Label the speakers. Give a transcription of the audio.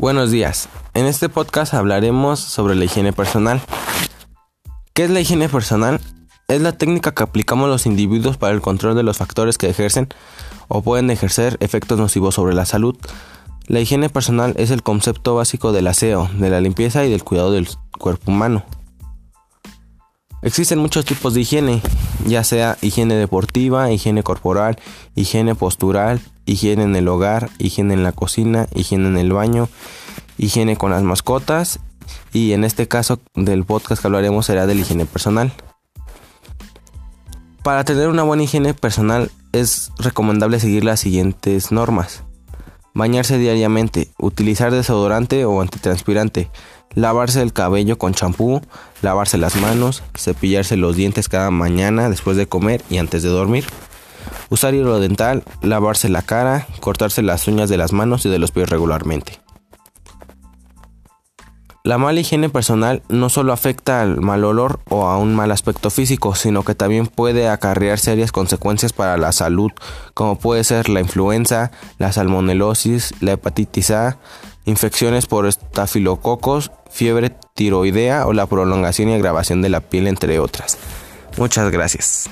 Speaker 1: Buenos días. En este podcast hablaremos sobre la higiene personal. ¿Qué es la higiene personal? Es la técnica que aplicamos los individuos para el control de los factores que ejercen o pueden ejercer efectos nocivos sobre la salud. La higiene personal es el concepto básico del aseo, de la limpieza y del cuidado del cuerpo humano. Existen muchos tipos de higiene, ya sea higiene deportiva, higiene corporal, higiene postural, higiene en el hogar, higiene en la cocina, higiene en el baño, higiene con las mascotas y en este caso del podcast que hablaremos será de la higiene personal. Para tener una buena higiene personal es recomendable seguir las siguientes normas. Bañarse diariamente, utilizar desodorante o antitranspirante, lavarse el cabello con champú, lavarse las manos, cepillarse los dientes cada mañana después de comer y antes de dormir, usar hilo dental, lavarse la cara, cortarse las uñas de las manos y de los pies regularmente. La mala higiene personal no solo afecta al mal olor o a un mal aspecto físico, sino que también puede acarrear serias consecuencias para la salud, como puede ser la influenza, la salmonelosis, la hepatitis A, infecciones por estafilococos, fiebre tiroidea o la prolongación y agravación de la piel, entre otras. Muchas gracias.